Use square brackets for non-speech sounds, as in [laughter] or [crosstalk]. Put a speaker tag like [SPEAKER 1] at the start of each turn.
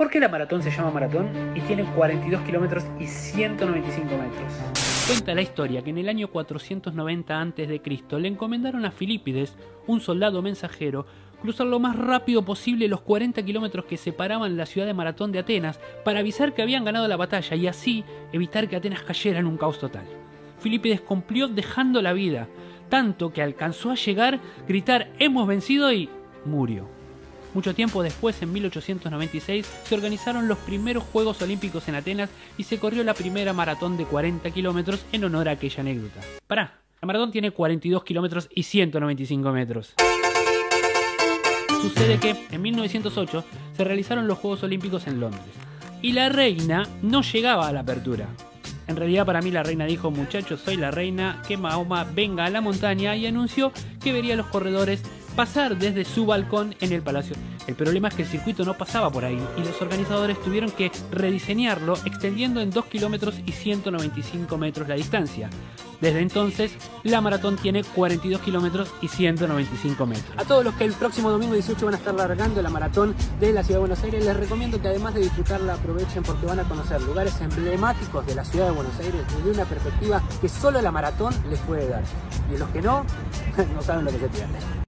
[SPEAKER 1] ¿Por qué la maratón se llama maratón y tiene 42 kilómetros y 195 metros?
[SPEAKER 2] Cuenta la historia que en el año 490 a.C. le encomendaron a Filipides, un soldado mensajero, cruzar lo más rápido posible los 40 kilómetros que separaban la ciudad de Maratón de Atenas para avisar que habían ganado la batalla y así evitar que Atenas cayera en un caos total. Filipides cumplió dejando la vida, tanto que alcanzó a llegar, gritar hemos vencido y murió. Mucho tiempo después, en 1896, se organizaron los primeros Juegos Olímpicos en Atenas y se corrió la primera maratón de 40 kilómetros en honor a aquella anécdota. Pará, la maratón tiene 42 kilómetros y 195 metros. Sucede que en 1908 se realizaron los Juegos Olímpicos en Londres y la reina no llegaba a la apertura. En realidad para mí la reina dijo, muchachos, soy la reina, que Mahoma venga a la montaña y anunció que vería los corredores pasar desde su balcón en el palacio. El problema es que el circuito no pasaba por ahí y los organizadores tuvieron que rediseñarlo extendiendo en 2 kilómetros y 195 metros la distancia. Desde entonces, la maratón tiene 42 kilómetros y 195 metros.
[SPEAKER 1] A todos los que el próximo domingo 18 van a estar largando la maratón de la Ciudad de Buenos Aires, les recomiendo que además de disfrutarla, aprovechen porque van a conocer lugares emblemáticos de la Ciudad de Buenos Aires desde una perspectiva que solo la maratón les puede dar. Y los que no, [laughs] no saben lo que se pierden.